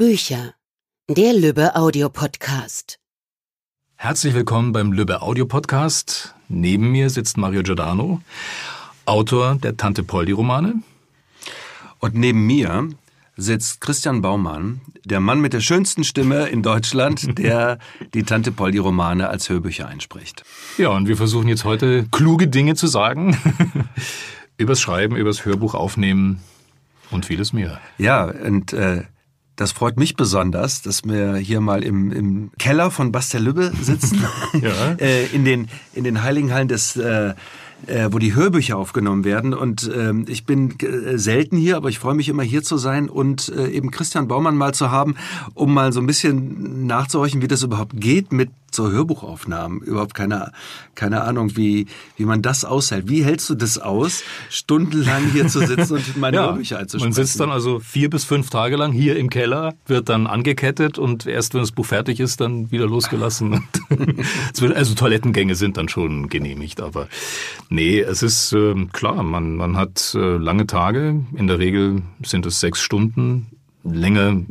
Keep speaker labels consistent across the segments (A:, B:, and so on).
A: Bücher. Der Lübbe Audiopodcast.
B: Herzlich willkommen beim Lübbe Audiopodcast. Neben mir sitzt Mario Giordano, Autor der Tante Poldi Romane.
C: Und neben mir sitzt Christian Baumann, der Mann mit der schönsten Stimme in Deutschland, der die Tante Poldi Romane als Hörbücher einspricht.
B: Ja, und wir versuchen jetzt heute kluge Dinge zu sagen. übers Schreiben, übers Hörbuch aufnehmen und vieles mehr.
C: Ja, und äh, das freut mich besonders, dass wir hier mal im, im Keller von Bastelübbe sitzen, ja. äh, in, den, in den Heiligen Hallen des äh, äh, wo die Hörbücher aufgenommen werden. Und ähm, ich bin äh, selten hier, aber ich freue mich immer hier zu sein und äh, eben Christian Baumann mal zu haben, um mal so ein bisschen nachzuhorchen, wie das überhaupt geht mit zur Hörbuchaufnahmen. Überhaupt keine, keine Ahnung, wie, wie man das aushält. Wie hältst du das aus, stundenlang hier zu sitzen und meine ja, Hörbücher einzusprechen?
B: Man sitzt dann also vier bis fünf Tage lang hier im Keller, wird dann angekettet und erst wenn das Buch fertig ist, dann wieder losgelassen. also Toilettengänge sind dann schon genehmigt, aber nee, es ist äh, klar, man, man hat äh, lange Tage. In der Regel sind es sechs Stunden. Länger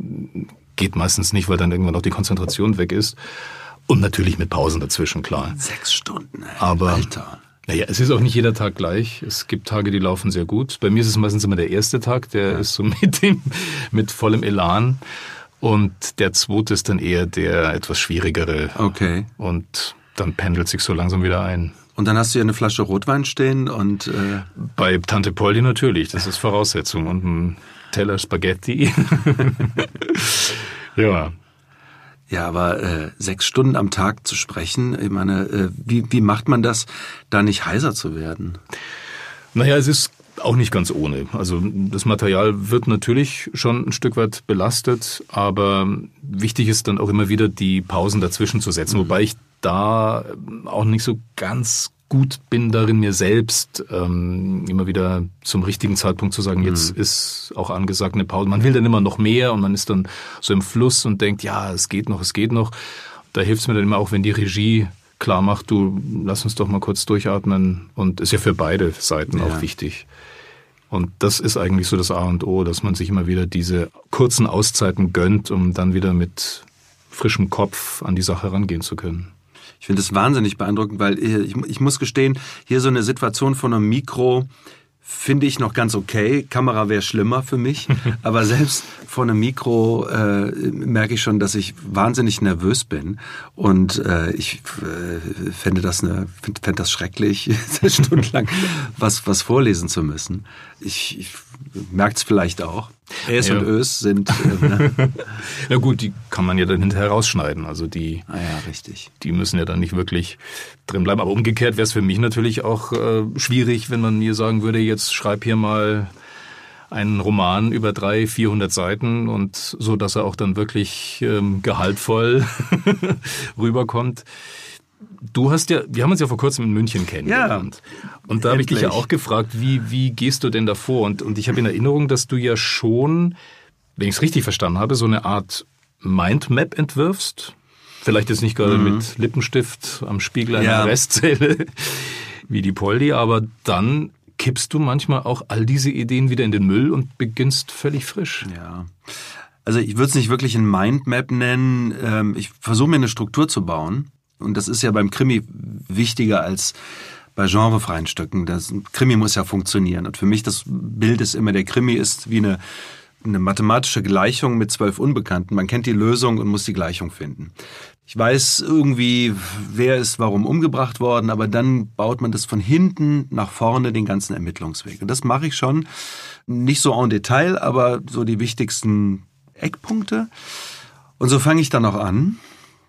B: geht meistens nicht, weil dann irgendwann auch die Konzentration weg ist. Und natürlich mit Pausen dazwischen, klar.
C: Sechs Stunden, ey.
B: Aber, Alter. Naja, es ist auch nicht jeder Tag gleich. Es gibt Tage, die laufen sehr gut. Bei mir ist es meistens immer der erste Tag, der ja. ist so mit dem, mit vollem Elan. Und der zweite ist dann eher der etwas schwierigere.
C: Okay.
B: Und dann pendelt sich so langsam wieder ein.
C: Und dann hast du ja eine Flasche Rotwein stehen und äh
B: bei Tante Poldi natürlich, das ist Voraussetzung und ein Teller Spaghetti. ja,
C: ja, aber äh, sechs Stunden am Tag zu sprechen, ich meine, äh, wie, wie macht man das, da nicht heiser zu werden?
B: Naja, es ist auch nicht ganz ohne. Also das Material wird natürlich schon ein Stück weit belastet, aber wichtig ist dann auch immer wieder die Pausen dazwischen zu setzen, mhm. wobei ich da auch nicht so ganz gut bin darin, mir selbst ähm, immer wieder zum richtigen Zeitpunkt zu sagen, jetzt mhm. ist auch angesagt eine Pause. Man will dann immer noch mehr und man ist dann so im Fluss und denkt, ja, es geht noch, es geht noch. Da hilft es mir dann immer auch, wenn die Regie klar macht, du lass uns doch mal kurz durchatmen und ist ja für beide Seiten ja. auch wichtig. Und das ist eigentlich so das A und O, dass man sich immer wieder diese kurzen Auszeiten gönnt, um dann wieder mit frischem Kopf an die Sache rangehen zu können.
C: Ich finde es wahnsinnig beeindruckend, weil ich, ich muss gestehen, hier so eine Situation von einem Mikro, finde ich noch ganz okay. Kamera wäre schlimmer für mich, aber selbst vor einem Mikro äh, merke ich schon, dass ich wahnsinnig nervös bin und äh, ich äh, fände das eine, fände das schrecklich, stundenlang was was vorlesen zu müssen. Ich, ich merkt es vielleicht auch. Es ja. und Ös sind. Äh,
B: ne? ja gut, die kann man ja dann hinterher rausschneiden. Also die.
C: Ah ja, richtig.
B: Die müssen ja dann nicht wirklich drin bleiben. Aber umgekehrt wäre es für mich natürlich auch äh, schwierig, wenn man mir sagen würde, jetzt schreib hier mal einen Roman über drei, vierhundert Seiten und so, dass er auch dann wirklich ähm, gehaltvoll rüberkommt. Du hast ja, wir haben uns ja vor kurzem in München kennengelernt. Ja, und da habe ich dich ja auch gefragt, wie, wie gehst du denn davor? Und, und ich habe in Erinnerung, dass du ja schon, wenn ich es richtig verstanden habe, so eine Art Mindmap entwirfst. Vielleicht jetzt nicht gerade mhm. mit Lippenstift am Spiegel einer ja. Restzelle wie die Poldi, aber dann kippst du manchmal auch all diese Ideen wieder in den Müll und beginnst völlig frisch.
C: Ja. Also ich würde es nicht wirklich ein Mindmap nennen. Ähm, ich versuche mir eine Struktur zu bauen. Und das ist ja beim Krimi wichtiger als bei genrefreien Stücken. Das Krimi muss ja funktionieren. Und für mich das Bild ist immer, der Krimi ist wie eine, eine mathematische Gleichung mit zwölf Unbekannten. Man kennt die Lösung und muss die Gleichung finden. Ich weiß irgendwie, wer ist warum umgebracht worden, aber dann baut man das von hinten nach vorne den ganzen Ermittlungsweg. Und das mache ich schon nicht so en Detail, aber so die wichtigsten Eckpunkte. Und so fange ich dann auch an.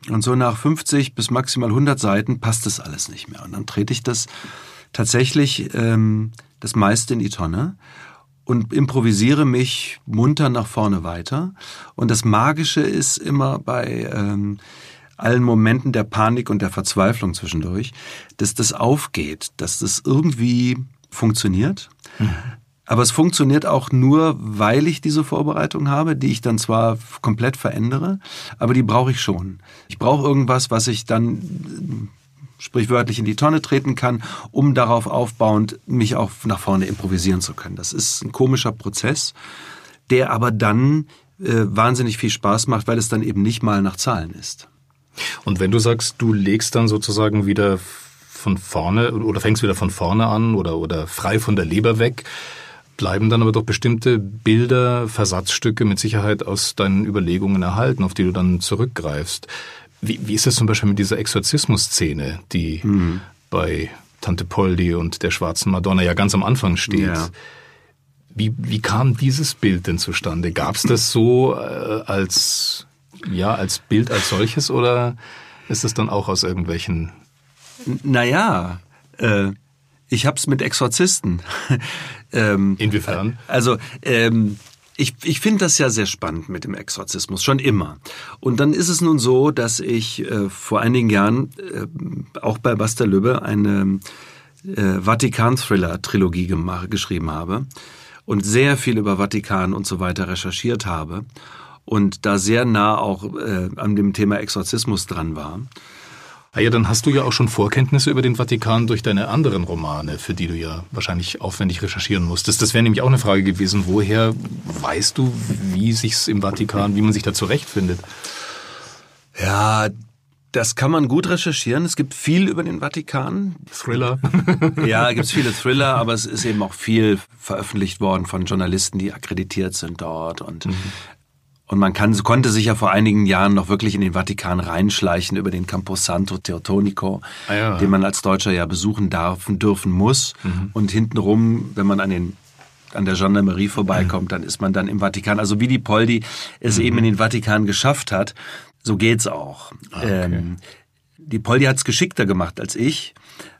C: Und so nach 50 bis maximal 100 Seiten passt das alles nicht mehr. Und dann trete ich das tatsächlich ähm, das meiste in die Tonne und improvisiere mich munter nach vorne weiter. Und das Magische ist immer bei ähm, allen Momenten der Panik und der Verzweiflung zwischendurch, dass das aufgeht, dass das irgendwie funktioniert. Mhm. Aber es funktioniert auch nur, weil ich diese Vorbereitung habe, die ich dann zwar komplett verändere, aber die brauche ich schon. Ich brauche irgendwas, was ich dann äh, sprichwörtlich in die Tonne treten kann, um darauf aufbauend mich auch nach vorne improvisieren zu können. Das ist ein komischer Prozess, der aber dann äh, wahnsinnig viel Spaß macht, weil es dann eben nicht mal nach Zahlen ist.
B: Und wenn du sagst, du legst dann sozusagen wieder von vorne oder fängst wieder von vorne an oder, oder frei von der Leber weg, bleiben dann aber doch bestimmte Bilder, Versatzstücke mit Sicherheit aus deinen Überlegungen erhalten, auf die du dann zurückgreifst. Wie, wie ist es zum Beispiel mit dieser Exorzismus-Szene, die mhm. bei Tante Poldi und der schwarzen Madonna ja ganz am Anfang steht? Ja. Wie, wie kam dieses Bild denn zustande? Gab es das so äh, als ja als Bild als solches oder ist es dann auch aus irgendwelchen?
C: Naja, äh, ich hab's mit Exorzisten.
B: Ähm, Inwiefern?
C: Also ähm, ich, ich finde das ja sehr spannend mit dem Exorzismus, schon immer. Und dann ist es nun so, dass ich äh, vor einigen Jahren äh, auch bei Basta Lübbe eine äh, Vatikan-Thriller-Trilogie geschrieben habe und sehr viel über Vatikan und so weiter recherchiert habe und da sehr nah auch äh, an dem Thema Exorzismus dran war.
B: Ah ja, dann hast du ja auch schon Vorkenntnisse über den Vatikan durch deine anderen Romane, für die du ja wahrscheinlich aufwendig recherchieren musstest. Das wäre nämlich auch eine Frage gewesen. Woher weißt du, wie sich's im Vatikan, wie man sich da zurechtfindet?
C: Ja, das kann man gut recherchieren. Es gibt viel über den Vatikan.
B: Thriller.
C: ja, gibt es viele Thriller, aber es ist eben auch viel veröffentlicht worden von Journalisten, die akkreditiert sind dort. Und mhm. Und man kann, konnte sich ja vor einigen Jahren noch wirklich in den Vatikan reinschleichen über den Campus Santo Teotonico, ah ja. den man als Deutscher ja besuchen darf, dürfen muss. Mhm. Und hintenrum, wenn man an den an der Gendarmerie vorbeikommt, mhm. dann ist man dann im Vatikan. Also wie die Poldi es mhm. eben in den Vatikan geschafft hat, so geht's auch. Ah, okay. Ähm, die Poldi hat's geschickter gemacht als ich,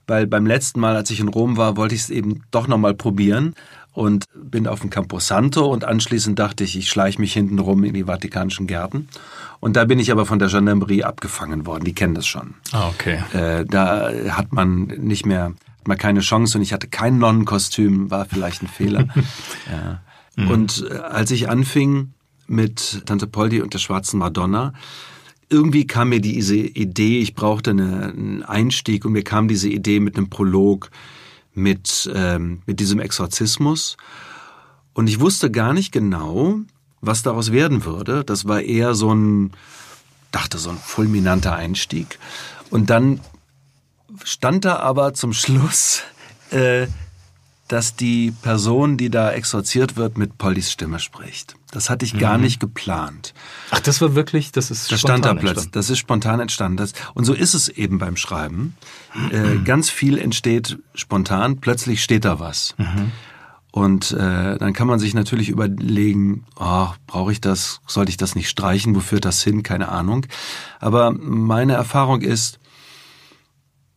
C: weil beim letzten Mal, als ich in Rom war, wollte ich es eben doch nochmal probieren und bin auf dem Campo Santo und anschließend dachte ich, ich schleiche mich hinten rum in die Vatikanischen Gärten. Und da bin ich aber von der Gendarmerie abgefangen worden. Die kennen das schon.
B: Ah, okay.
C: Äh, da hat man nicht mehr, hat man keine Chance und ich hatte kein Nonnenkostüm, war vielleicht ein Fehler. ja. mhm. Und äh, als ich anfing mit Tante Poldi und der schwarzen Madonna, irgendwie kam mir diese Idee, ich brauchte eine, einen Einstieg und mir kam diese Idee mit einem Prolog mit, ähm, mit diesem Exorzismus. Und ich wusste gar nicht genau, was daraus werden würde. Das war eher so ein, dachte so ein fulminanter Einstieg. Und dann stand da aber zum Schluss, äh, dass die Person, die da exorziert wird, mit Pollys Stimme spricht. Das hatte ich gar mhm. nicht geplant.
B: Ach, das war wirklich, das ist
C: das stand da plötzlich. Das ist spontan entstanden. Das, und so ist es eben beim Schreiben. Äh, ganz viel entsteht spontan. Plötzlich steht da was. Mhm. Und äh, dann kann man sich natürlich überlegen, oh, brauche ich das, sollte ich das nicht streichen, wo führt das hin, keine Ahnung. Aber meine Erfahrung ist,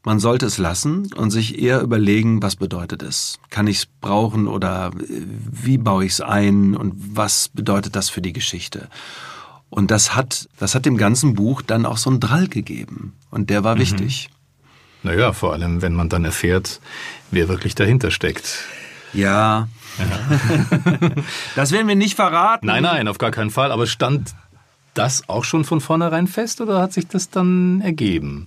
C: man sollte es lassen und sich eher überlegen, was bedeutet es? Kann ich es brauchen oder äh, wie baue ich es ein und was bedeutet das für die Geschichte? Und das hat, das hat dem ganzen Buch dann auch so einen Drall gegeben. Und der war mhm. wichtig.
B: Naja, vor allem, wenn man dann erfährt, wer wirklich dahinter steckt.
C: Ja. ja. das werden wir nicht verraten.
B: Nein, nein, auf gar keinen Fall. Aber stand das auch schon von vornherein fest oder hat sich das dann ergeben?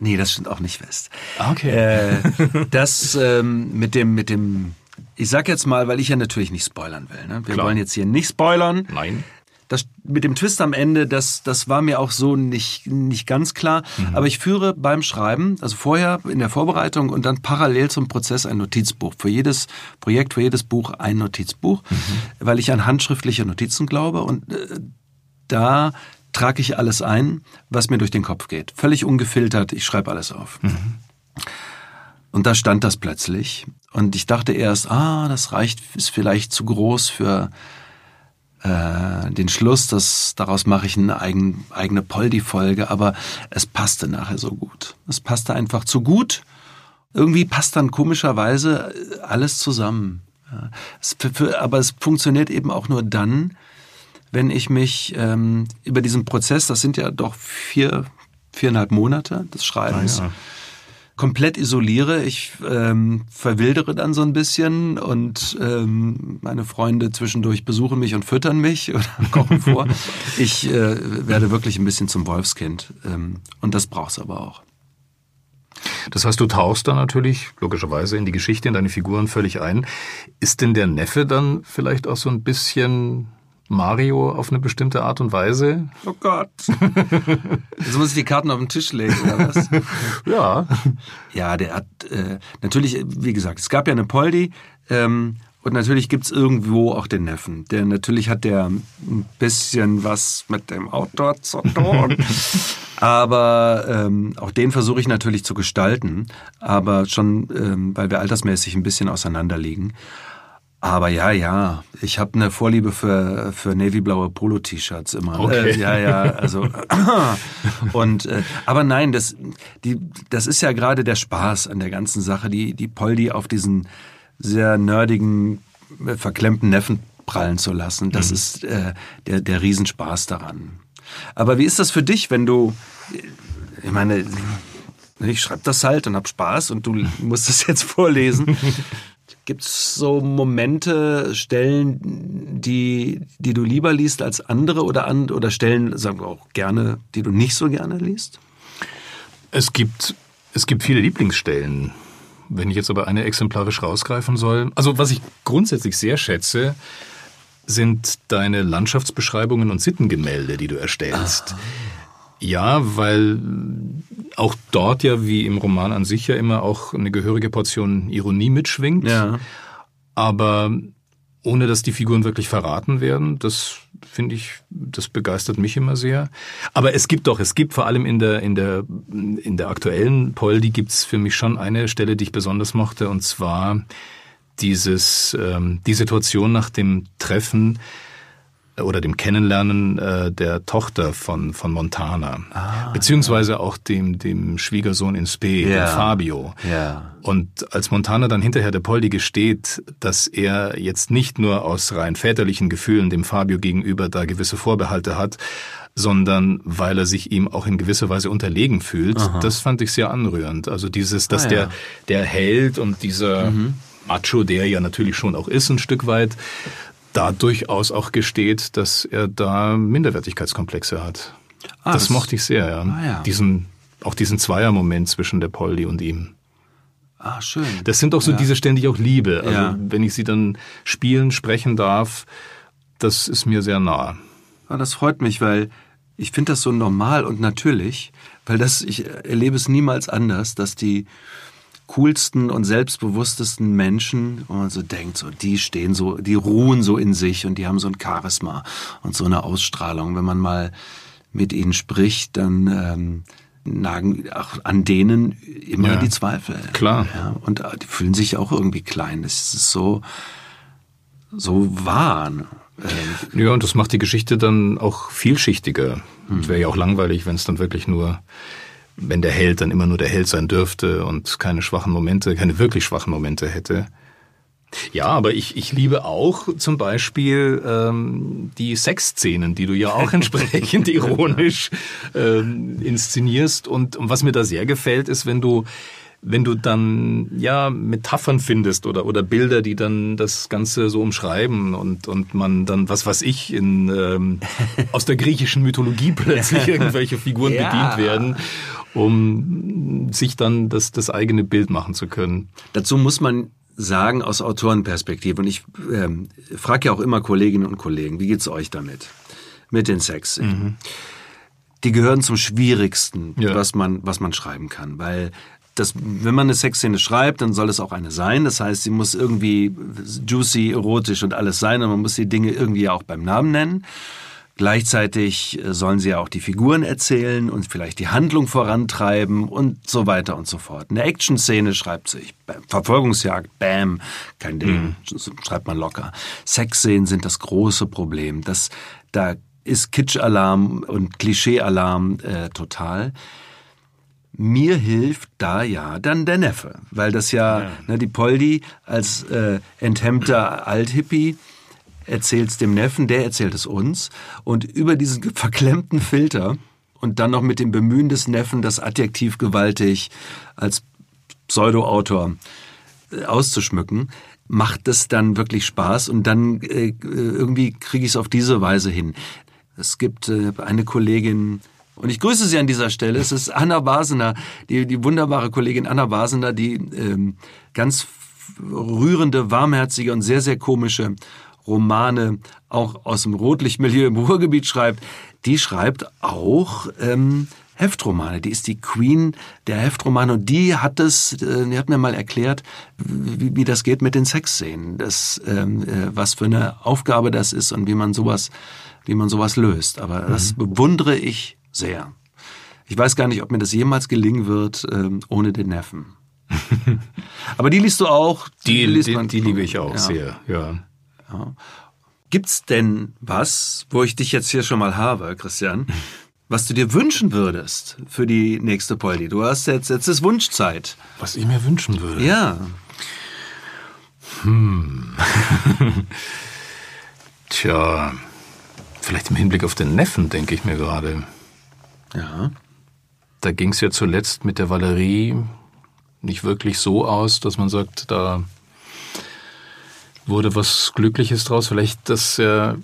C: Nee, das stimmt auch nicht fest.
B: Ah, okay.
C: Äh, das ähm, mit dem, mit dem, ich sag jetzt mal, weil ich ja natürlich nicht spoilern will. Ne? Wir Klar. wollen jetzt hier nicht spoilern.
B: Nein.
C: Das mit dem Twist am Ende, das, das war mir auch so nicht, nicht ganz klar. Mhm. Aber ich führe beim Schreiben, also vorher in der Vorbereitung und dann parallel zum Prozess ein Notizbuch. Für jedes Projekt, für jedes Buch ein Notizbuch, mhm. weil ich an handschriftliche Notizen glaube. Und äh, da trage ich alles ein, was mir durch den Kopf geht. Völlig ungefiltert, ich schreibe alles auf. Mhm. Und da stand das plötzlich. Und ich dachte erst, ah, das reicht, ist vielleicht zu groß für äh, den Schluss, dass daraus mache ich eine eigen, eigene Poldi-Folge, aber es passte nachher so gut. Es passte einfach zu gut. Irgendwie passt dann komischerweise alles zusammen. Ja. Es, für, aber es funktioniert eben auch nur dann, wenn ich mich ähm, über diesen Prozess, das sind ja doch vier, viereinhalb Monate des Schreibens, ah, ja. komplett isoliere. Ich ähm, verwildere dann so ein bisschen und ähm, meine Freunde zwischendurch besuchen mich und füttern mich oder kochen vor. ich äh, werde wirklich ein bisschen zum Wolfskind ähm, und das brauchst aber auch.
B: Das heißt, du tauchst dann natürlich logischerweise in die Geschichte, in deine Figuren völlig ein. Ist denn der Neffe dann vielleicht auch so ein bisschen Mario auf eine bestimmte Art und Weise.
C: Oh Gott. Jetzt muss ich die Karten auf den Tisch legen, oder was?
B: Ja.
C: Ja, der hat äh, natürlich, wie gesagt, es gab ja eine Poldi ähm, und natürlich gibt's irgendwo auch den Neffen. Der natürlich hat der ein bisschen was mit dem Outdoor zu tun. Aber ähm, auch den versuche ich natürlich zu gestalten, aber schon, ähm, weil wir altersmäßig ein bisschen auseinander liegen. Aber ja, ja, ich habe eine Vorliebe für, für navyblaue Polo-T-Shirts immer.
B: Okay.
C: Äh, ja, ja, also und äh, aber nein, das die das ist ja gerade der Spaß an der ganzen Sache, die die Poldi auf diesen sehr nerdigen äh, verklemmten Neffen prallen zu lassen. Das ist äh, der der Riesenspaß daran. Aber wie ist das für dich, wenn du ich meine, ich schreibe das halt und hab Spaß und du musst es jetzt vorlesen. Gibt es so Momente, Stellen, die, die du lieber liest als andere oder, an, oder Stellen, sagen wir auch gerne, die du nicht so gerne liest?
B: Es gibt, es gibt viele Lieblingsstellen. Wenn ich jetzt aber eine exemplarisch rausgreifen soll. Also was ich grundsätzlich sehr schätze, sind deine Landschaftsbeschreibungen und Sittengemälde, die du erstellst. Ja, weil auch dort ja, wie im Roman an sich ja immer auch eine gehörige Portion Ironie mitschwingt. Aber ohne dass die Figuren wirklich verraten werden, das finde ich, das begeistert mich immer sehr. Aber es gibt doch, es gibt vor allem in der, in der, in der aktuellen Poldi gibt's für mich schon eine Stelle, die ich besonders mochte, und zwar dieses, ähm, die Situation nach dem Treffen oder dem Kennenlernen äh, der Tochter von, von Montana.
C: Ah,
B: beziehungsweise auch dem, dem Schwiegersohn in Spee,
C: Ja.
B: Fabio.
C: Ja.
B: Und als Montana dann hinterher der Poldi gesteht, dass er jetzt nicht nur aus rein väterlichen Gefühlen dem Fabio gegenüber da gewisse Vorbehalte hat, sondern weil er sich ihm auch in gewisser Weise unterlegen fühlt, das fand ich sehr anrührend. Also dieses, dass
C: Ah, ja. Mhm.
B: der, der Held und dieser Macho, der ja natürlich schon auch ist, ein Stück weit, da durchaus auch gesteht, dass er da Minderwertigkeitskomplexe hat.
C: Ah,
B: das,
C: das-
B: mochte ich sehr, ja.
C: Ah, ja.
B: Diesen, auch diesen Zweiermoment zwischen der Poldi und ihm.
C: Ah, schön.
B: Das sind auch so diese Stellen, die ich auch liebe. Also
C: Ja.
B: wenn ich sie dann spielen, sprechen darf, das ist mir sehr nah.
C: Ah, das freut mich, weil ich finde das so normal und natürlich, weil das, ich erlebe es niemals anders, dass die coolsten und selbstbewusstesten Menschen, wo man so denkt, so, die stehen so, die ruhen so in sich und die haben so ein Charisma und so eine Ausstrahlung. Wenn man mal mit ihnen spricht, dann ähm, nagen auch an denen immer
B: Ja,
C: die Zweifel.
B: klar.
C: Ja, und äh, die fühlen sich auch irgendwie klein. Das ist so, so wahr. ne? Ähm,
B: Ja, und das macht die Geschichte dann auch vielschichtiger. Es wäre ja auch langweilig, wenn es dann wirklich nur, wenn der Held dann immer nur der Held sein dürfte und keine schwachen Momente, keine wirklich schwachen Momente hätte. Ja, aber ich, ich liebe auch zum Beispiel ähm, die Sexszenen, die du ja auch entsprechend ironisch ähm, inszenierst. Und, und was mir da sehr gefällt, ist, wenn du wenn du dann ja Metaphern findest oder oder Bilder, die dann das Ganze so umschreiben und und man dann was weiß ich in ähm, aus der griechischen Mythologie plötzlich irgendwelche Figuren
C: Ja.
B: bedient werden, um sich dann das das eigene Bild machen zu können.
C: Dazu muss man sagen aus Autorenperspektive, und ich ähm, frage ja auch immer Kolleginnen und Kollegen, wie geht's euch damit? Mit den Sex. Die gehören zum Schwierigsten,
B: Ja.
C: was man, was man schreiben kann, weil das, wenn man eine Sexszene schreibt, dann soll es auch eine sein. Das heißt, sie muss irgendwie juicy, erotisch und alles sein und man muss die Dinge irgendwie auch beim Namen nennen. Gleichzeitig äh, sollen sie ja auch die Figuren erzählen und vielleicht die Handlung vorantreiben und so weiter und so fort. Eine Action-Szene schreibt sich. Verfolgungsjagd, bam, kein Ding, schreibt man locker. Sexszenen sind das große Problem. Das, da ist Kitsch-Alarm und Klischee-Alarm äh, total. Mir hilft da ja dann der Neffe, weil das ja, Ne, die Poldi als äh, enthemmter Althippie erzählt's dem Neffen, der erzählt es uns. Und über diesen verklemmten Filter und dann noch mit dem Bemühen des Neffen, das Adjektiv gewaltig als Pseudo-Autor äh, auszuschmücken, macht es dann wirklich Spaß. Und dann äh, irgendwie kriege ich es auf diese Weise hin. Es gibt äh, eine Kollegin, und ich grüße sie an dieser Stelle, es ist Anna Basener, die, die wunderbare Kollegin Anna Basener, die ähm, ganz rührende, warmherzige und sehr, sehr komische Romane auch aus dem Rotlichtmilieu im Ruhrgebiet schreibt, die schreibt auch ähm, Heftromane. Die ist die Queen der Heftromane und die hat es, äh, die hat mir mal erklärt, wie, wie das geht mit den Sexszenen, das, ähm, äh, was für eine Aufgabe das ist und wie man sowas, wie man sowas löst. Aber mhm. das bewundere ich sehr. Ich weiß gar nicht, ob mir das jemals gelingen wird ähm, ohne den Neffen. Aber die liest du auch?
B: Die, die, liest man, die, die liebe ich auch ja. sehr, ja.
C: Ja. Gibt's denn was, wo ich dich jetzt hier schon mal habe, Christian, was du dir wünschen würdest für die nächste Poldi? Du hast jetzt, jetzt ist Wunschzeit.
B: Was ich mir wünschen würde?
C: Ja.
B: Hm. Tja, vielleicht im Hinblick auf den Neffen, denke ich mir gerade.
C: Ja.
B: Da ging es ja zuletzt mit der Valerie nicht wirklich so aus, dass man sagt, da wurde was Glückliches draus. Vielleicht, dass er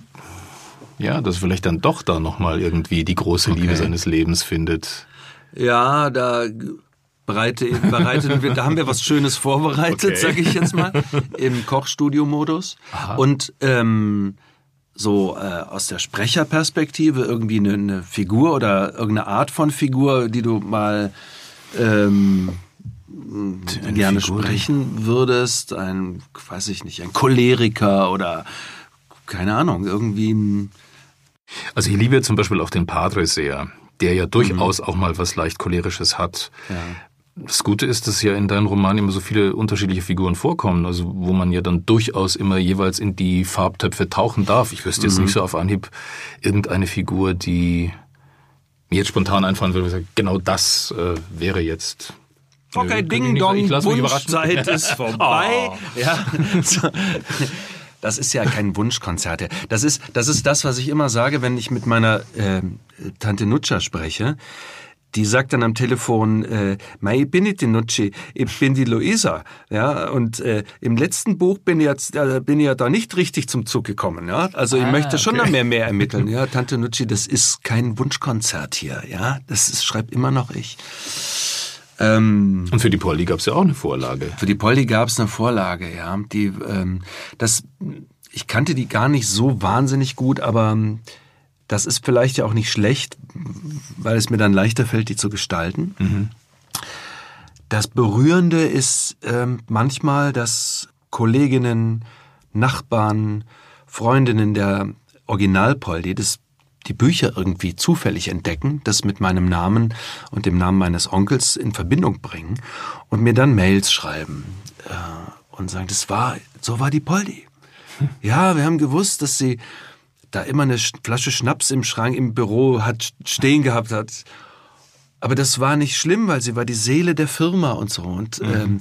B: ja, dass vielleicht dann doch da nochmal irgendwie die große Liebe okay. seines Lebens findet.
C: Ja, da bereite, bereiten wir, da haben wir was Schönes vorbereitet, okay. sage ich jetzt mal, im Kochstudio-Modus. Und ähm, so äh, aus der Sprecherperspektive irgendwie eine, eine, Figur oder irgendeine Art von Figur, die du mal ähm, gerne Figur sprechen würdest, ein, weiß ich nicht, ein Choleriker oder keine Ahnung, irgendwie ein
B: also ich liebe zum Beispiel auch den Padre sehr, der ja durchaus mhm. auch mal was leicht cholerisches hat. Ja. Das Gute ist, dass ja in deinem Roman immer so viele unterschiedliche Figuren vorkommen, also wo man ja dann durchaus immer jeweils in die Farbtöpfe tauchen darf. Ich wüsste jetzt mhm. nicht so auf Anhieb irgendeine Figur, die mir jetzt spontan einfallen würde, genau das äh, wäre jetzt
C: Okay, Ding Dong, Wunschzeit ist vorbei. Oh. Ja. Das ist ja kein Wunschkonzert. Das ist, das ist das, was ich immer sage, wenn ich mit meiner äh, Tante Nutscha spreche. Die sagt dann am Telefon, äh, ich bin nicht die Nutschi, ich bin die Luisa. Ja, und äh, im letzten Buch bin ich, jetzt, äh, bin ich ja da nicht richtig zum Zug gekommen. Ja, also ich ah, möchte schon okay. noch mehr, mehr ermitteln. Ja, Tante Nutschi, das ist kein Wunschkonzert hier. Ja, das ist, schreibt immer noch ich.
B: Ähm, und für die Poldi gab es ja auch eine Vorlage.
C: Für die Poldi gab es eine Vorlage, ja. Die, ähm, das, ich kannte die gar nicht so wahnsinnig gut, aber ähm, das ist vielleicht ja auch nicht schlecht, weil es mir dann leichter fällt, die zu gestalten. Mhm. Das Berührende ist ähm, manchmal, dass Kolleginnen, Nachbarn, Freundinnen der Originalpoldi, das die Bücher irgendwie zufällig entdecken, das mit meinem Namen und dem Namen meines Onkels in Verbindung bringen und mir dann Mails schreiben äh, und sagen, das war, so war die Poldi. Ja, wir haben gewusst, dass sie da immer eine Flasche Schnaps im Schrank im Büro hat stehen gehabt hat. Aber das war nicht schlimm, weil sie war die Seele der Firma und so. Und, mhm. ähm,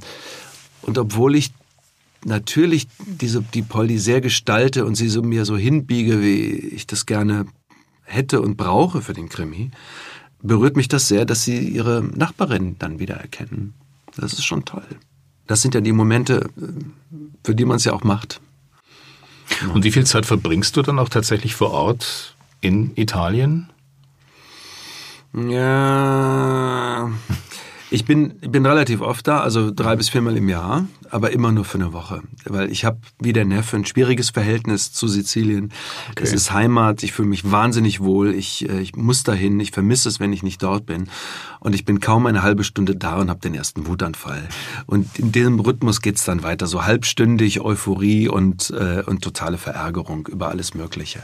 C: und obwohl ich natürlich diese, die Poldi sehr gestalte und sie so mir so hinbiege, wie ich das gerne hätte und brauche für den Krimi, berührt mich das sehr, dass sie ihre Nachbarin dann wieder erkennen. Das ist schon toll. Das sind ja die Momente, für die man es ja auch macht.
B: Und wie viel Zeit verbringst du dann auch tatsächlich vor Ort in Italien?
C: Ja, ich bin, bin relativ oft da, also drei bis viermal im Jahr, aber immer nur für eine Woche. Weil ich habe, wie der Neffe, ein schwieriges Verhältnis zu Sizilien. Okay. Es ist Heimat, ich fühle mich wahnsinnig wohl, ich, äh, ich muss dahin, ich vermisse es, wenn ich nicht dort bin. Und ich bin kaum eine halbe Stunde da und habe den ersten Wutanfall. Und in diesem Rhythmus geht's dann weiter, so halbstündig Euphorie und, äh, und totale Verärgerung über alles Mögliche.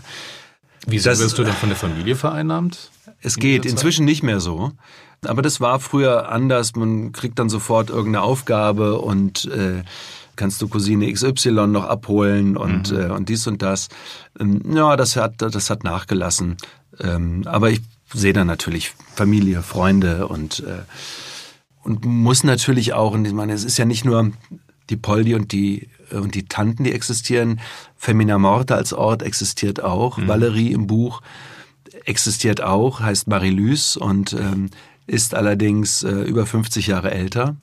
B: Wieso wirst du dann von der Familie vereinnahmt?
C: Es geht inzwischen nicht mehr so. Aber das war früher anders. Man kriegt dann sofort irgendeine Aufgabe und äh, kannst du Cousine XY noch abholen und, mhm. äh, und dies und das. Ähm, ja, das hat, das hat nachgelassen. Ähm, aber ich sehe dann natürlich Familie, Freunde und, äh, und muss natürlich auch, und ich meine, es ist ja nicht nur die Poldi und die und die Tanten, die existieren. Femina Morta als Ort existiert auch. Mhm. Valerie im Buch existiert auch, heißt Marie-Lys und ähm, ist allerdings äh, über 50 Jahre älter.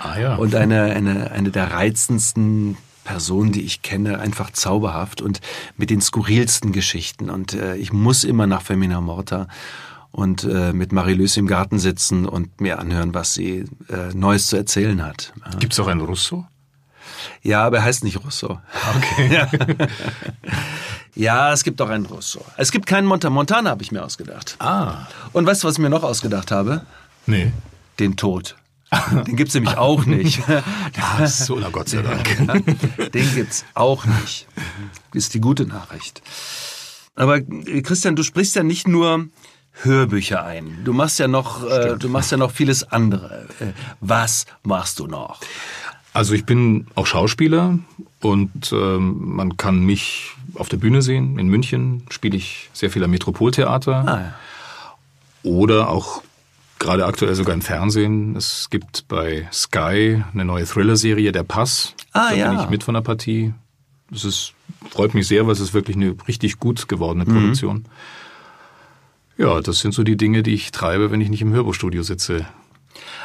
B: Ah, ja.
C: Und eine, eine, eine der reizendsten Personen, die ich kenne, einfach zauberhaft und mit den skurrilsten Geschichten. Und äh, ich muss immer nach Femina Morta und äh, mit Marie-Lys im Garten sitzen und mir anhören, was sie äh, Neues zu erzählen hat.
B: Gibt es auch einen Russo?
C: Ja, aber er heißt nicht Rousseau.
B: Okay.
C: ja. ja, es gibt doch einen Rousseau. Es gibt keinen Monta Montana, habe ich mir ausgedacht.
B: Ah.
C: Und weißt du, was ich mir noch ausgedacht habe?
B: Nee.
C: Den Tod. Den gibt's nämlich auch nicht.
B: Ach so, na Gott sei Dank.
C: Den gibt's auch nicht. Ist die gute Nachricht. Aber äh, Christian, du sprichst ja nicht nur Hörbücher ein. Du machst ja noch, äh, du machst ja noch vieles andere. Äh, was machst du noch?
B: Also ich bin auch Schauspieler und ähm, man kann mich auf der Bühne sehen. In München spiele ich sehr viel am Metropoltheater.
C: Ah, ja.
B: Oder auch gerade aktuell sogar im Fernsehen. Es gibt bei Sky eine neue Thriller-Serie, Der Pass.
C: Ah,
B: da
C: ja.
B: bin ich mit von der Partie. Das ist, freut mich sehr, weil es ist wirklich eine richtig gut gewordene Produktion. Ja, das sind so die Dinge, die ich treibe, wenn ich nicht im Hörbuchstudio sitze.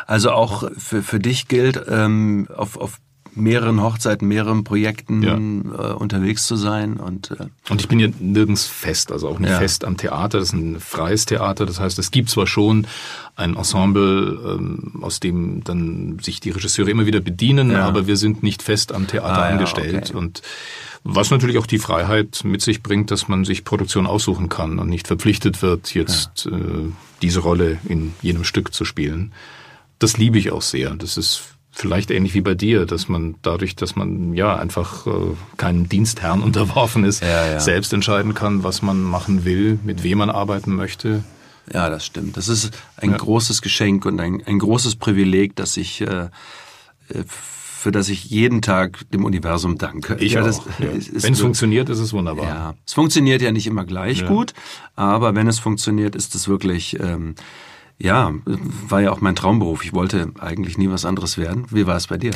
C: Also auch für, für dich gilt, ähm, auf, auf mehreren Hochzeiten, mehreren Projekten
B: Ja.
C: äh, unterwegs zu sein und äh,
B: Und ich bin ja nirgends fest, also auch nicht
C: Ja.
B: fest am Theater. Das ist ein freies Theater. Das heißt, es gibt zwar schon ein Ensemble, ähm, aus dem dann sich die Regisseure immer wieder bedienen,
C: Ja.
B: aber wir sind nicht fest am Theater
C: Ah,
B: angestellt.
C: okay.
B: Und was natürlich auch die Freiheit mit sich bringt, dass man sich Produktion aussuchen kann und nicht verpflichtet wird, jetzt äh, diese Rolle in jenem Stück zu spielen. Das liebe ich auch sehr. Das ist vielleicht ähnlich wie bei dir, dass man dadurch, dass man ja einfach äh, keinem Dienstherrn unterworfen ist,
C: Ja, ja.
B: selbst entscheiden kann, was man machen will, mit wem man arbeiten möchte.
C: Ja, das stimmt. Das ist ein
B: Ja.
C: großes Geschenk und ein, ein großes Privileg, dass ich, äh, äh, für das ich jeden Tag dem Universum danke.
B: Ich
C: ja,
B: auch. ja. Wenn es funktioniert, ist es wunderbar.
C: Ja, es funktioniert ja nicht immer gleich
B: Ja.
C: gut, aber wenn es funktioniert, ist es wirklich, ähm, ja, war ja auch mein Traumberuf. Ich wollte eigentlich nie was anderes werden. Wie war es bei dir?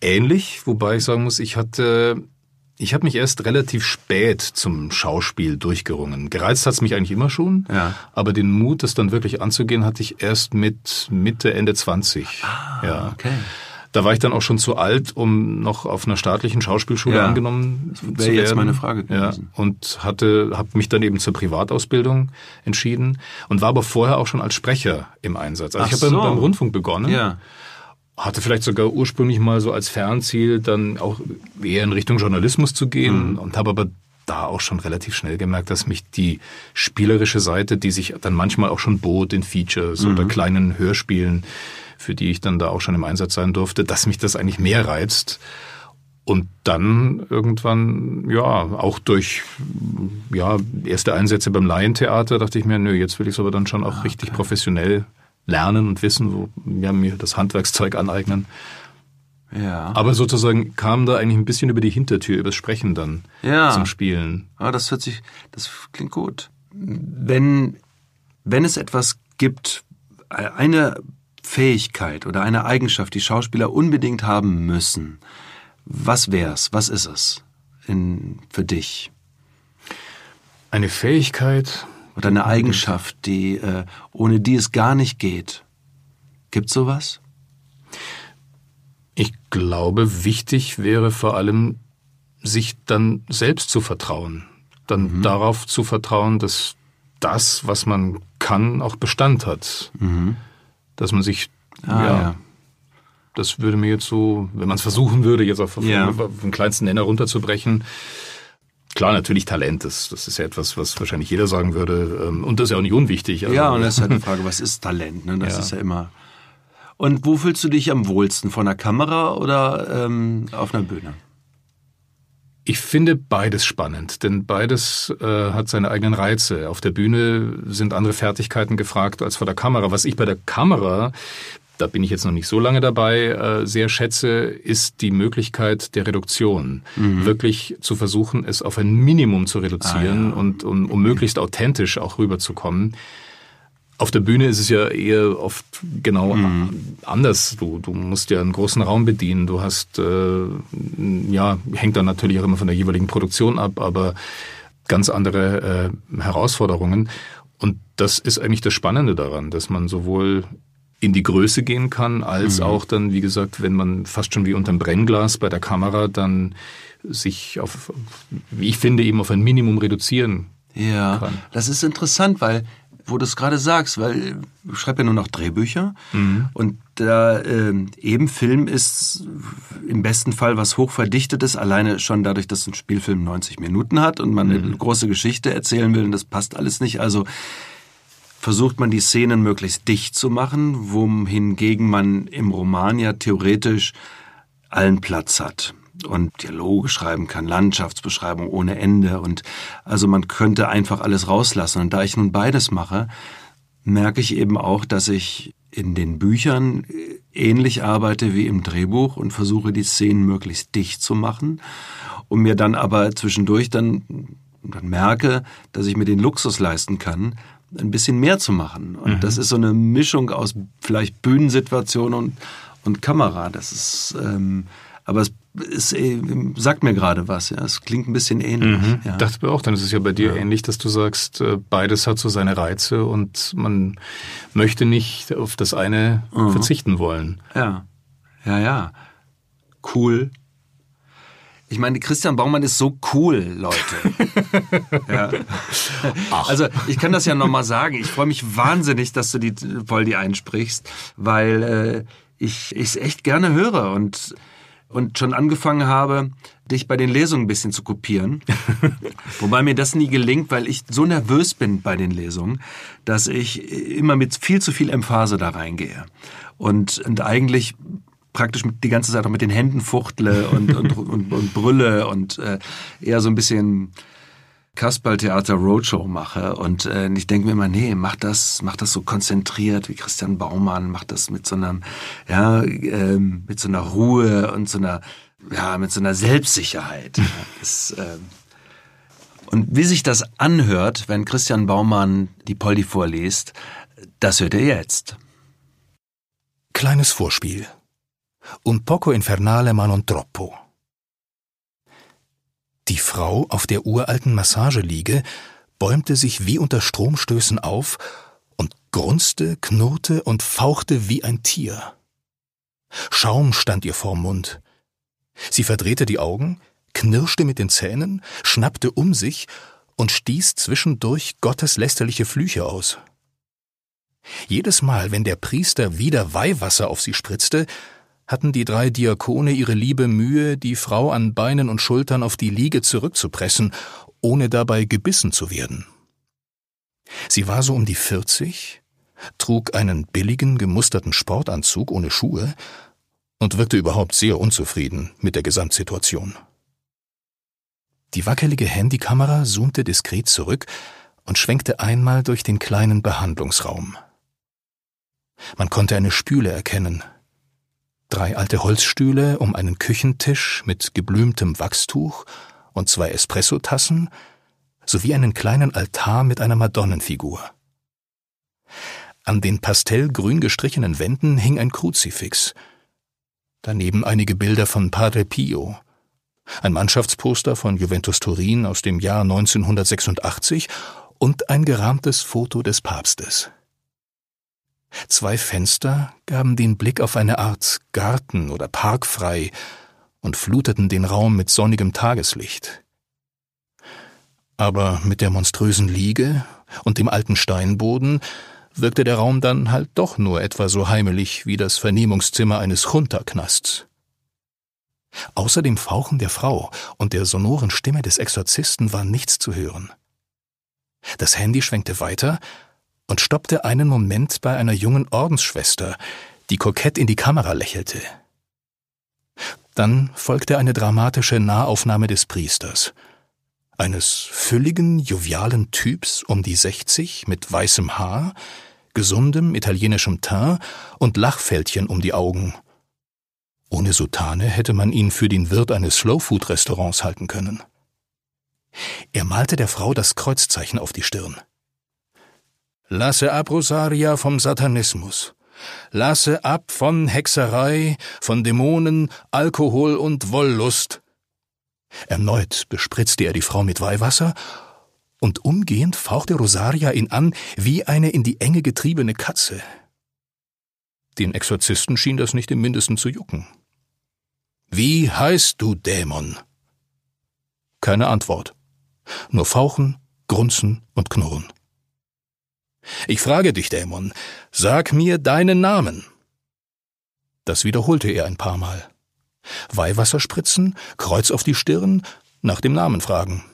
B: Ähnlich, wobei ich sagen muss, ich hatte, ich habe mich erst relativ spät zum Schauspiel durchgerungen. Gereizt hat's mich eigentlich immer schon,
C: Ja.
B: aber den Mut, das dann wirklich anzugehen, hatte ich erst mit Mitte, Ende 20. ja.
C: okay.
B: Da war ich dann auch schon zu alt, um noch auf einer staatlichen Schauspielschule
C: Ja.
B: angenommen
C: Das
B: zu
C: wäre
B: werden.
C: jetzt meine Frage
B: Ja,
C: gewesen.
B: und hatte, habe mich dann eben zur Privatausbildung entschieden und war aber vorher auch schon als Sprecher im Einsatz. Also
C: Ach
B: ich habe
C: so.
B: beim, beim Rundfunk begonnen
C: Ja.
B: hatte vielleicht sogar ursprünglich mal so als Fernziel, dann auch eher in Richtung Journalismus zu gehen und habe aber da auch schon relativ schnell gemerkt, dass mich die spielerische Seite, die sich dann manchmal auch schon bot in Features oder kleinen Hörspielen, für die ich dann da auch schon im Einsatz sein durfte, dass mich das eigentlich mehr reizt. Und dann irgendwann, ja, auch durch ja, erste Einsätze beim Laientheater dachte ich mir, nö, jetzt will ich es aber dann schon auch richtig professionell lernen und wissen, so, ja, mir das Handwerkszeug aneignen.
C: Ja.
B: Aber sozusagen kam da eigentlich ein bisschen über die Hintertür, übers Sprechen dann
C: Ja.
B: zum Spielen.
C: Ah, das hört sich, das klingt gut. Wenn, wenn es etwas gibt, eine Fähigkeit oder eine Eigenschaft, die Schauspieler unbedingt haben müssen, was wär's? Was ist es in, für dich?
B: Eine Fähigkeit,
C: Oder eine Eigenschaft, die, äh, ohne die es gar nicht geht? Gibt's sowas?
B: ich glaube, wichtig wäre vor allem, sich dann selbst zu vertrauen. Dann darauf zu vertrauen, dass das, was man kann, auch Bestand hat. Dass man sich,
C: Ah,
B: ja,
C: ja.
B: das würde mir jetzt so, wenn man es versuchen würde, jetzt auf,
C: Ja.
B: den kleinsten Nenner runterzubrechen. Klar, natürlich Talent, das, das ist ja etwas, was wahrscheinlich jeder sagen würde. ähm, Und das ist ja auch nicht unwichtig. Also,
C: Ja, und das ist halt die Frage, was ist Talent? Ne? Das
B: Ja.
C: ist ja immer. Und wo fühlst du dich am wohlsten? Vor einer Kamera oder ähm, auf einer Bühne?
B: Ich finde beides spannend, denn beides äh, hat seine eigenen Reize. Auf der Bühne sind andere Fertigkeiten gefragt als vor der Kamera. Was ich bei der Kamera, da bin ich jetzt noch nicht so lange dabei, äh, sehr schätze, ist die Möglichkeit der Reduktion. Wirklich zu versuchen, es auf ein Minimum zu reduzieren und um, um möglichst authentisch auch rüberzukommen. Auf der Bühne ist es ja eher oft genau anders. Du, du musst ja einen großen Raum bedienen. Du hast, äh, ja, hängt dann natürlich auch immer von der jeweiligen Produktion ab, aber ganz andere äh, Herausforderungen. Und das ist eigentlich das Spannende daran, dass man sowohl in die Größe gehen kann, als auch dann, wie gesagt, wenn man fast schon wie unterm Brennglas bei der Kamera dann sich auf, wie ich finde, eben auf ein Minimum reduzieren
C: Ja,
B: kann.
C: das ist interessant, weil wo du es gerade sagst, weil ich schreibe ja nur noch Drehbücher mhm. und der äh, eben Film ist im besten Fall was hochverdichtetes, alleine schon dadurch, dass ein Spielfilm 90 Minuten hat und man mhm. eine große Geschichte erzählen will und das passt alles nicht. Also versucht man die Szenen möglichst dicht zu machen, wohingegen man im Roman ja theoretisch allen Platz hat und Dialoge schreiben kann, Landschaftsbeschreibung ohne Ende und also man könnte einfach alles rauslassen. Und da ich nun beides mache, merke ich eben auch, dass ich in den Büchern ähnlich arbeite wie im Drehbuch und versuche die Szenen möglichst dicht zu machen und mir dann aber zwischendurch dann, dann merke, dass ich mir den Luxus leisten kann, ein bisschen mehr zu machen. Und mhm. das ist so eine Mischung aus vielleicht Bühnensituation und, und Kamera. Das ist, ähm, aber es es äh, sagt mir gerade was, ja. Es klingt ein bisschen ähnlich. Mhm.
D: Ja. Dachte mir auch, dann ist es ja bei dir ja. ähnlich, dass du sagst, äh, beides hat so seine Reize und man möchte nicht auf das eine mhm. verzichten wollen.
C: Ja. Ja, ja. Cool. Ich meine, Christian Baumann ist so cool, Leute. ja. Also ich kann das ja nochmal sagen. Ich freue mich wahnsinnig, dass du die Poldi einsprichst, weil äh, ich es echt gerne höre und und schon angefangen habe, dich bei den Lesungen ein bisschen zu kopieren. Wobei mir das nie gelingt, weil ich so nervös bin bei den Lesungen, dass ich immer mit viel zu viel Emphase da reingehe. Und, und eigentlich praktisch die ganze Zeit auch mit den Händen fuchtle und, und, und, und brülle und äh, eher so ein bisschen Kasperltheater Roadshow mache und äh, ich denke mir immer, nee, mach das, mach das so konzentriert wie Christian Baumann, mach das mit so einem, ja, äh, mit so einer Ruhe und so einer, ja, mit so einer Selbstsicherheit. das, äh, und wie sich das anhört, wenn Christian Baumann die Poldi vorliest, das hört ihr jetzt.
B: Kleines Vorspiel. Un poco infernale ma non troppo. Die Frau auf der uralten Massageliege bäumte sich wie unter Stromstößen auf und grunzte, knurrte und fauchte wie ein Tier. Schaum stand ihr vorm Mund. Sie verdrehte die Augen, knirschte mit den Zähnen, schnappte um sich und stieß zwischendurch gotteslästerliche Flüche aus. Jedes Mal, wenn der Priester wieder Weihwasser auf sie spritzte, hatten die drei Diakone ihre liebe Mühe, die Frau an Beinen und Schultern auf die Liege zurückzupressen, ohne dabei gebissen zu werden. Sie war so um die vierzig, trug einen billigen, gemusterten Sportanzug ohne Schuhe und wirkte überhaupt sehr unzufrieden mit der Gesamtsituation. Die wackelige Handykamera zoomte diskret zurück und schwenkte einmal durch den kleinen Behandlungsraum. Man konnte eine Spüle erkennen, drei alte Holzstühle um einen Küchentisch mit geblümtem Wachstuch und zwei Espressotassen sowie einen kleinen Altar mit einer Madonnenfigur. An den pastellgrün gestrichenen Wänden hing ein Kruzifix, daneben einige Bilder von Padre Pio, ein Mannschaftsposter von Juventus Turin aus dem Jahr 1986 und ein gerahmtes Foto des Papstes. Zwei Fenster gaben den Blick auf eine Art Garten oder Park frei und fluteten den Raum mit sonnigem Tageslicht. Aber mit der monströsen Liege und dem alten Steinboden wirkte der Raum dann halt doch nur etwa so heimelig wie das Vernehmungszimmer eines Junterknasts. Außer dem Fauchen der Frau und der sonoren Stimme des Exorzisten war nichts zu hören. Das Handy schwenkte weiter und stoppte einen Moment bei einer jungen Ordensschwester, die kokett in die Kamera lächelte. Dann folgte eine dramatische Nahaufnahme des Priesters, eines fülligen, jovialen Typs um die sechzig mit weißem Haar, gesundem italienischem Teint und Lachfältchen um die Augen. Ohne Soutane hätte man ihn für den Wirt eines Slowfood-Restaurants halten können. Er malte der Frau das Kreuzzeichen auf die Stirn. Lasse ab, Rosaria, vom Satanismus. Lasse ab von Hexerei, von Dämonen, Alkohol und Wollust. Erneut bespritzte er die Frau mit Weihwasser, und umgehend fauchte Rosaria ihn an wie eine in die Enge getriebene Katze. Den Exorzisten schien das nicht im mindesten zu jucken. Wie heißt du, Dämon? Keine Antwort. Nur Fauchen, Grunzen und Knurren. Ich frage dich, Dämon, sag mir deinen Namen. Das wiederholte er ein paar Mal. Weihwasser spritzen, Kreuz auf die Stirn, nach dem Namen fragen.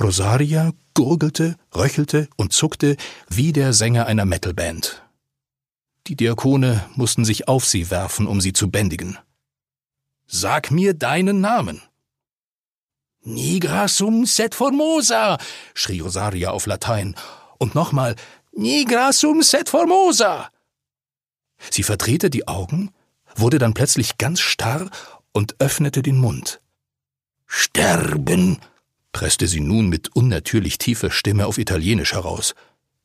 B: Rosaria gurgelte, röchelte und zuckte wie der Sänger einer Metalband. Die Diakone mussten sich auf sie werfen, um sie zu bändigen. Sag mir deinen Namen. Nigra sum set formosa, schrie Rosaria auf Latein, und nochmal Nigra sum set formosa. Sie verdrehte die Augen, wurde dann plötzlich ganz starr und öffnete den Mund. Sterben, presste sie nun mit unnatürlich tiefer Stimme auf Italienisch heraus.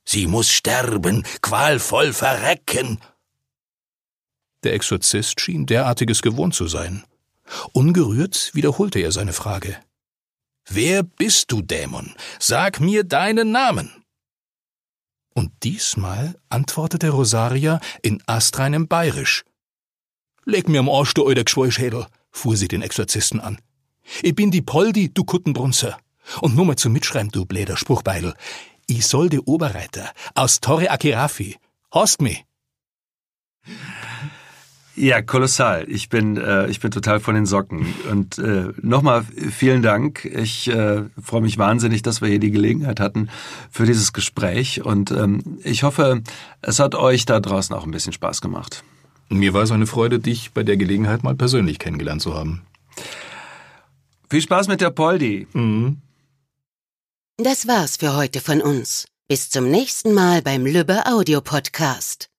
B: Sie muss sterben, qualvoll verrecken. Der Exorzist schien derartiges gewohnt zu sein. Ungerührt wiederholte er seine Frage. Wer bist du, Dämon? Sag mir deinen Namen. Und diesmal antwortete Rosaria in astreinem Bayerisch. Leg mir am Arsch, du alter Geschwollschädel, fuhr sie den Exorzisten an. Ich bin die Poldi, du Kuttenbrunzer. Und nur mal zum Mitschreiben, du bläder Spruchbeidel. Ich soll die Oberreiter aus Torre Akirafi. Hast mi?
C: Ja, kolossal. Ich bin, äh, ich bin total von den Socken. Und äh, nochmal vielen Dank. Ich äh, freue mich wahnsinnig, dass wir hier die Gelegenheit hatten für dieses Gespräch. Und ähm, ich hoffe, es hat euch da draußen auch ein bisschen Spaß gemacht.
E: Mir war es eine Freude, dich bei der Gelegenheit mal persönlich kennengelernt zu haben.
C: Viel Spaß mit der Poldi.
E: Mhm.
A: Das war's für heute von uns. Bis zum nächsten Mal beim Lübbe Audio Podcast.